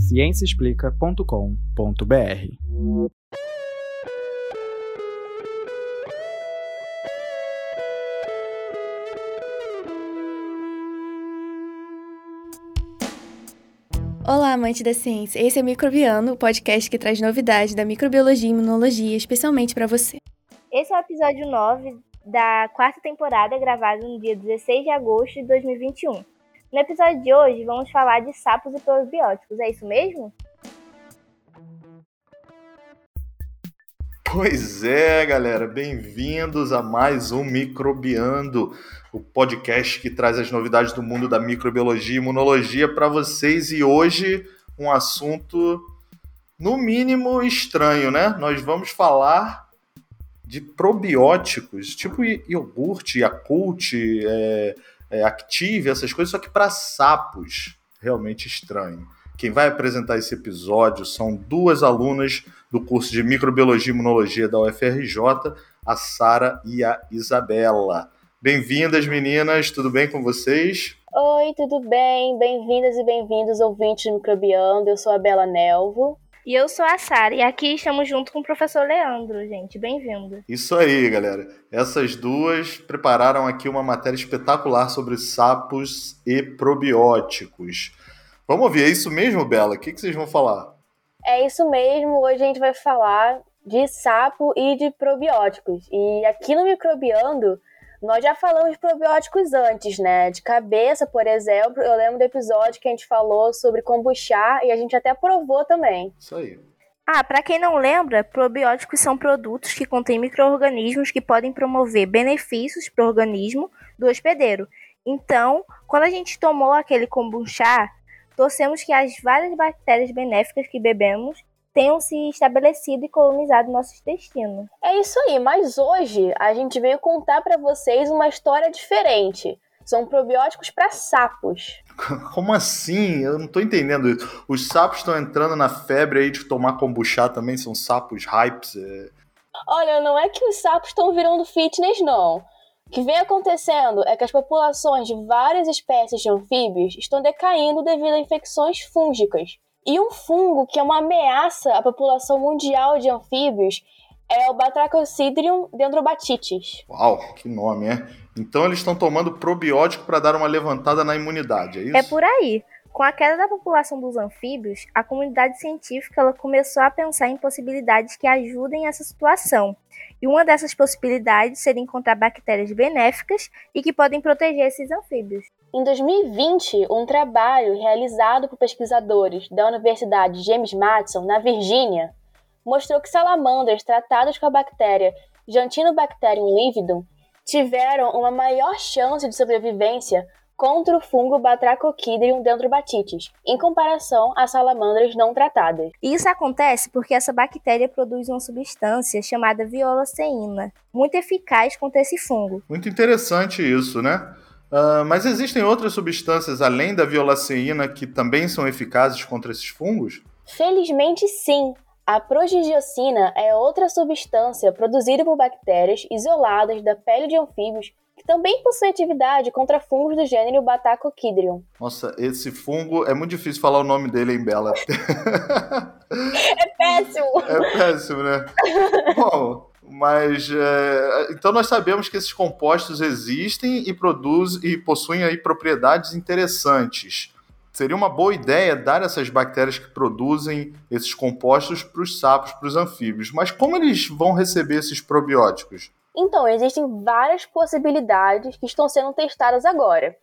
ciênciaexplica.com.br. Olá, amante da ciência. Esse é o Microbiano, o podcast que traz novidades da microbiologia e imunologia, especialmente para você. Esse é o episódio 9 da quarta temporada, gravado no dia 16 de agosto de 2021. No episódio de hoje, vamos falar de sapos e probióticos, é isso mesmo? Pois é, galera, bem-vindos a mais um Microbiando, o podcast que traz as novidades do mundo da microbiologia e imunologia para vocês. E hoje, um assunto, no mínimo, estranho, né? Nós vamos falar de probióticos, tipo iogurte, Yakult, é, é, Active, essas coisas, só que para sapos. Realmente estranho. Quem vai apresentar esse episódio são duas alunas do curso de Microbiologia e Imunologia da UFRJ, a Sara e a Isabela. Bem-vindas, meninas, tudo bem com vocês? Oi, tudo bem? Bem-vindas e bem-vindos, ouvintes do Microbiando. Eu sou a Bela Nelvo. E eu sou a Sara, e aqui estamos junto com o professor Leandro, gente. Bem-vindo. Isso aí, galera. Essas duas prepararam aqui uma matéria espetacular sobre sapos e probióticos. Vamos ouvir, é isso mesmo, Bela? O que, que vocês vão falar? É isso mesmo. Hoje a gente vai falar de sapo e de probióticos. E aqui no Microbiando, nós já falamos de probióticos antes, né? De cabeça, por exemplo, eu lembro do episódio que a gente falou sobre kombucha e a gente até provou também. Isso aí. Ah, para quem não lembra, probióticos são produtos que contêm micro-organismos que podem promover benefícios para o organismo do hospedeiro. Então, quando a gente tomou aquele kombucha, torcemos que as várias bactérias benéficas que bebemos tenham se estabelecido e colonizado nossos intestinos. É isso aí, mas hoje a gente veio contar para vocês uma história diferente. São probióticos para sapos. Como assim? Eu não tô entendendo isso. Os sapos estão entrando na febre aí de tomar kombucha também, são sapos hypes. É... Olha, não é que os sapos estão virando fitness, não. O que vem acontecendo é que as populações de várias espécies de anfíbios estão decaindo devido a infecções fúngicas. E um fungo que é uma ameaça à população mundial de anfíbios é o Batrachocidrium dendrobatitis. Uau, que nome, é? Então eles estão tomando probiótico para dar uma levantada na imunidade, é isso? É por aí. Com a queda da população dos anfíbios, a comunidade científica ela começou a pensar em possibilidades que ajudem essa situação. E uma dessas possibilidades seria encontrar bactérias benéficas e que podem proteger esses anfíbios. Em 2020, um trabalho realizado por pesquisadores da Universidade James Madison, na Virgínia, mostrou que salamandras tratadas com a bactéria Jantinobacterium lividum tiveram uma maior chance de sobrevivência contra o fungo Batrachocidrium dendrobatitis, em comparação às salamandras não tratadas. Isso acontece porque essa bactéria produz uma substância chamada violaceína, muito eficaz contra esse fungo. Muito interessante isso, né? Uh, mas existem outras substâncias além da violaceína que também são eficazes contra esses fungos? Felizmente sim. A progigiocina é outra substância produzida por bactérias isoladas da pele de anfíbios que também possui atividade contra fungos do gênero Batacoquidrium. Nossa, esse fungo é muito difícil falar o nome dele em Bela. é péssimo. É péssimo, né? Bom, mas é, então nós sabemos que esses compostos existem e produzem e possuem aí propriedades interessantes. Seria uma boa ideia dar essas bactérias que produzem esses compostos para os sapos, para os anfíbios. Mas como eles vão receber esses probióticos? Então, existem várias possibilidades que estão sendo testadas agora.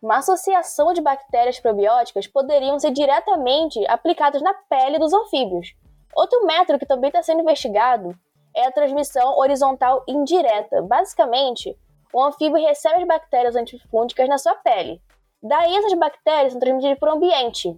Uma associação de bactérias probióticas poderiam ser diretamente aplicadas na pele dos anfíbios. Outro método que também está sendo investigado é a transmissão horizontal indireta. Basicamente, o anfíbio recebe as bactérias antifúngicas na sua pele. Daí essas bactérias são transmitidas para o ambiente.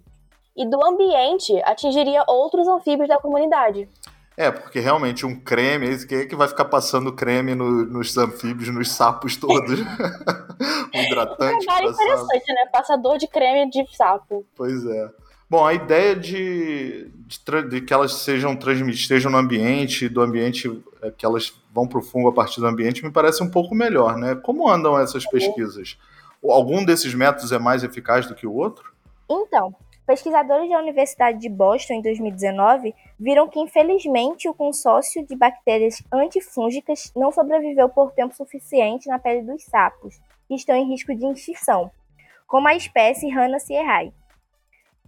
E do ambiente atingiria outros anfíbios da comunidade. É, porque realmente um creme, quem é que vai ficar passando creme no, nos anfíbios, nos sapos todos? um hidratante. É um interessante, né? Passador de creme de sapo. Pois é. Bom, a ideia de, de, de que elas sejam transmitidas, estejam no ambiente, do ambiente é, que elas vão para o fungo a partir do ambiente, me parece um pouco melhor, né? Como andam essas pesquisas? Algum desses métodos é mais eficaz do que o outro? Então, Pesquisadores da Universidade de Boston, em 2019, viram que, infelizmente, o consórcio de bactérias antifúngicas não sobreviveu por tempo suficiente na pele dos sapos, que estão em risco de extinção, como a espécie Hanna sierrae.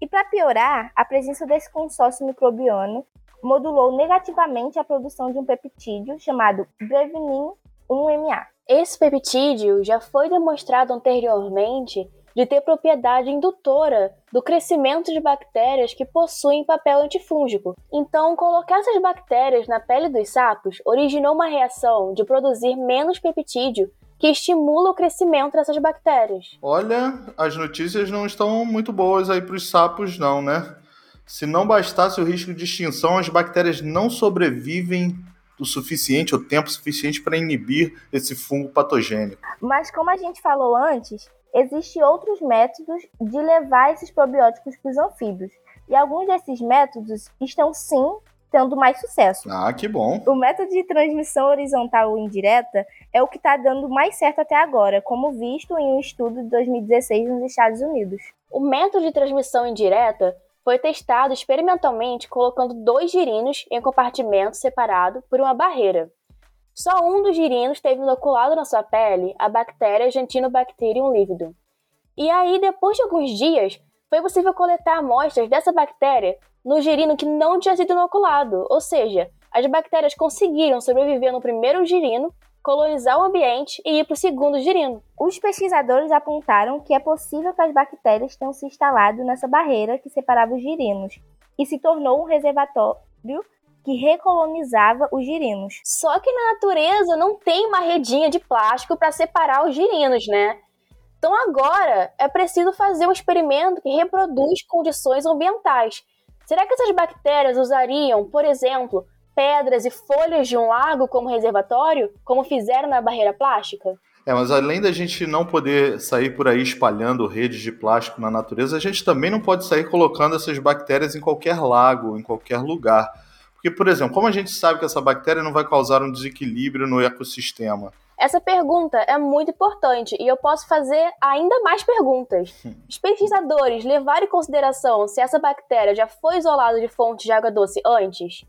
E para piorar, a presença desse consórcio microbiano modulou negativamente a produção de um peptídeo chamado Brevinin 1MA. Esse peptídeo já foi demonstrado anteriormente de ter propriedade indutora do crescimento de bactérias que possuem papel antifúngico. Então, colocar essas bactérias na pele dos sapos originou uma reação de produzir menos peptídeo que estimula o crescimento dessas bactérias. Olha, as notícias não estão muito boas aí para os sapos, não, né? Se não bastasse o risco de extinção, as bactérias não sobrevivem o suficiente, o tempo suficiente para inibir esse fungo patogênico. Mas como a gente falou antes, existem outros métodos de levar esses probióticos para os anfíbios. E alguns desses métodos estão sim tendo mais sucesso. Ah, que bom. O método de transmissão horizontal ou indireta é o que está dando mais certo até agora, como visto em um estudo de 2016 nos Estados Unidos. O método de transmissão indireta foi testado experimentalmente colocando dois girinos em compartimento separado por uma barreira. Só um dos girinos teve inoculado na sua pele a bactéria Gentinobacterium lividum. E aí, depois de alguns dias, foi possível coletar amostras dessa bactéria no girino que não tinha sido inoculado, ou seja, as bactérias conseguiram sobreviver no primeiro girino, colonizar o ambiente e ir para o segundo girino. Os pesquisadores apontaram que é possível que as bactérias tenham se instalado nessa barreira que separava os girinos e se tornou um reservatório que recolonizava os girinos. Só que na natureza não tem uma redinha de plástico para separar os girinos, né? Então agora é preciso fazer um experimento que reproduz condições ambientais. Será que essas bactérias usariam, por exemplo, pedras e folhas de um lago como reservatório, como fizeram na barreira plástica? É, mas além da gente não poder sair por aí espalhando redes de plástico na natureza, a gente também não pode sair colocando essas bactérias em qualquer lago, em qualquer lugar. Porque, por exemplo, como a gente sabe que essa bactéria não vai causar um desequilíbrio no ecossistema? Essa pergunta é muito importante e eu posso fazer ainda mais perguntas. Hum. Os pesquisadores levaram em consideração se essa bactéria já foi isolada de fontes de água doce antes?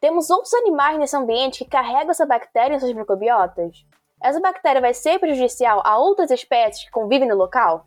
Temos outros animais nesse ambiente que carregam essa bactéria em suas microbiotas? Essa bactéria vai ser prejudicial a outras espécies que convivem no local?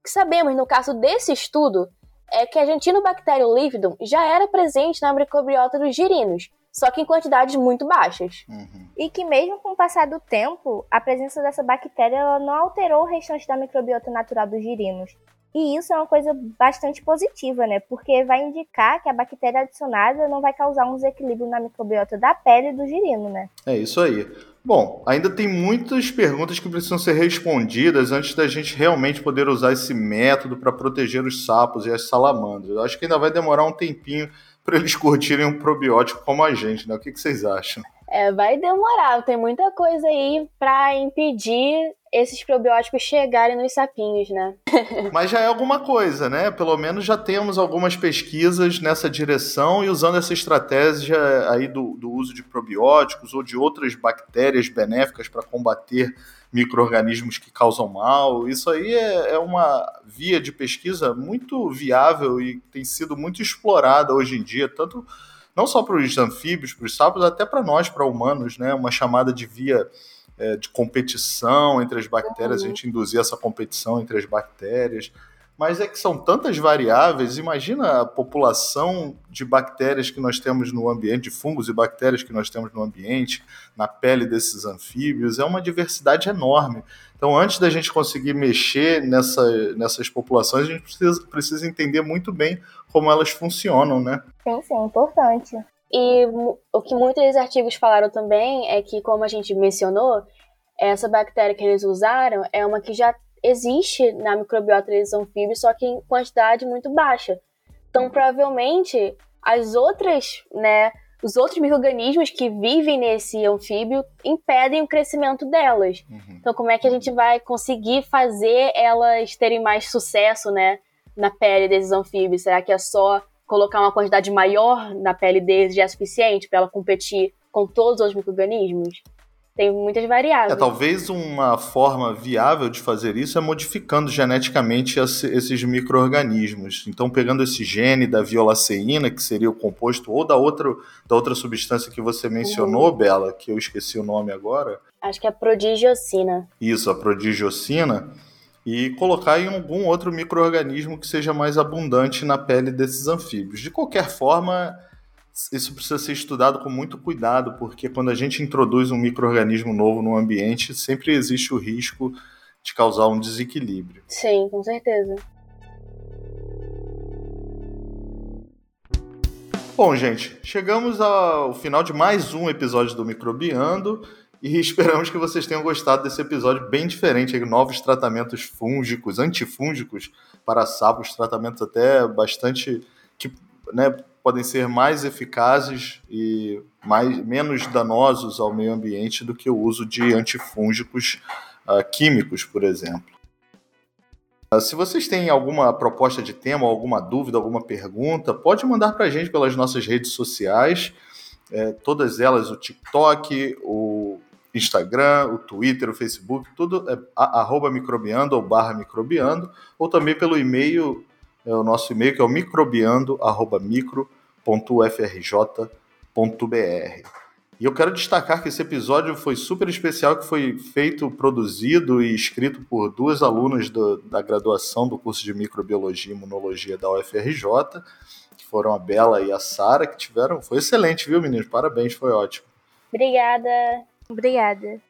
O que sabemos no caso desse estudo é que a Gentinobacterium lividum já era presente na microbiota dos girinos, só que em quantidades muito baixas. Uhum. E que mesmo com o passar do tempo, a presença dessa bactéria ela não alterou o restante da microbiota natural dos girinos. E isso é uma coisa bastante positiva, né? Porque vai indicar que a bactéria adicionada não vai causar um desequilíbrio na microbiota da pele do girino, né? É isso aí. Bom, ainda tem muitas perguntas que precisam ser respondidas antes da gente realmente poder usar esse método para proteger os sapos e as salamandras. Eu acho que ainda vai demorar um tempinho para eles curtirem um probiótico como a gente, né? O que, que vocês acham? É, vai demorar, tem muita coisa aí para impedir esses probióticos chegarem nos sapinhos, né? Mas já é alguma coisa, né? Pelo menos já temos algumas pesquisas nessa direção e usando essa estratégia aí do, do uso de probióticos ou de outras bactérias benéficas para combater micro-organismos que causam mal. Isso aí é, é, uma via de pesquisa muito viável e tem sido muito explorada hoje em dia, tanto não só para os anfíbios, para os sapos, até para nós, para humanos, né? Uma chamada de via é, de competição entre as bactérias, uhum. a gente induzir essa competição entre as bactérias. Mas é que são tantas variáveis, imagina a população de bactérias que nós temos no ambiente, de fungos e bactérias que nós temos no ambiente, na pele desses anfíbios, é uma diversidade enorme. Então, antes da gente conseguir mexer nessa, nessas populações, a gente precisa, precisa entender muito bem como elas funcionam, né? Sim, sim, importante. E o que muitos artigos falaram também é que, como a gente mencionou, essa bactéria que eles usaram é uma que já existe na microbiota dos anfíbios, só que em quantidade muito baixa. Então, provavelmente, as outras, né, os outros micro-organismos que vivem nesse anfíbio impedem o crescimento delas. Uhum. Então, como é que a gente vai conseguir fazer elas terem mais sucesso, né, na pele desses anfíbios? Será que é só colocar uma quantidade maior na pele deles já é suficiente para ela competir com todos os micro-organismos? Tem muitas variáveis. É, talvez uma forma viável de fazer isso é modificando geneticamente esses micro-organismos. Então, pegando esse gene da violaceína, que seria o composto, ou da outra, da outra substância que você mencionou, uhum. Bela, que eu esqueci o nome agora. Acho que é a prodigiocina. Isso, a prodigiocina. E colocar em algum outro micro-organismo que seja mais abundante na pele desses anfíbios. De qualquer forma, isso precisa ser estudado com muito cuidado, porque quando a gente introduz um microorganismo novo no ambiente, sempre existe o risco de causar um desequilíbrio. Sim, com certeza. Bom, gente, chegamos ao final de mais um episódio do Microbiando e esperamos que vocês tenham gostado desse episódio bem diferente, novos tratamentos fúngicos, antifúngicos para sapos, tratamentos até bastante que né, podem ser mais eficazes e mais, menos danosos ao meio ambiente do que o uso de antifúngicos uh, químicos, por exemplo. Uh, se vocês têm alguma proposta de tema, alguma dúvida, alguma pergunta, pode mandar para a gente pelas nossas redes sociais, é, todas elas, o TikTok, o Instagram, o Twitter, o Facebook, tudo é arroba microbiando ou barra microbiando, ou também pelo e-mail é o nosso e-mail que é o microbiando@micro.frj.br. E eu quero destacar que esse episódio foi super especial, que foi feito, produzido e escrito por duas alunas do, da graduação do curso de Microbiologia e Imunologia da UFRJ, que foram a Bela e a Sara, que tiveram. Foi excelente, viu, meninos? Parabéns, foi ótimo. Obrigada. Obrigada.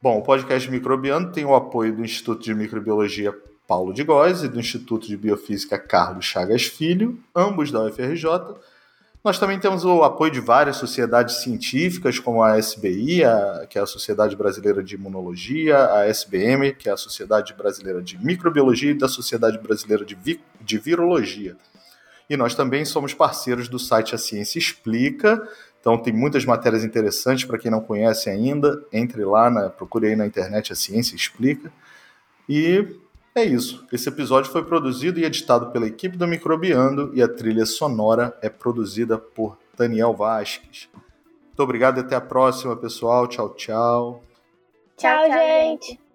Bom, o podcast Microbiano tem o apoio do Instituto de Microbiologia Paulo de Góes e do Instituto de Biofísica Carlos Chagas Filho, ambos da UFRJ. Nós também temos o apoio de várias sociedades científicas, como a SBI, a, que é a Sociedade Brasileira de Imunologia, a SBM, que é a Sociedade Brasileira de Microbiologia, e da Sociedade Brasileira de, Vi, de Virologia. E nós também somos parceiros do site A Ciência Explica, então tem muitas matérias interessantes para quem não conhece ainda. Entre lá, na, procure aí na internet A Ciência Explica. E é isso. Esse episódio foi produzido e editado pela equipe do Microbiando e a trilha sonora é produzida por Daniel Vasques. Muito obrigado e até a próxima, pessoal. Tchau, tchau. Tchau, tchau gente.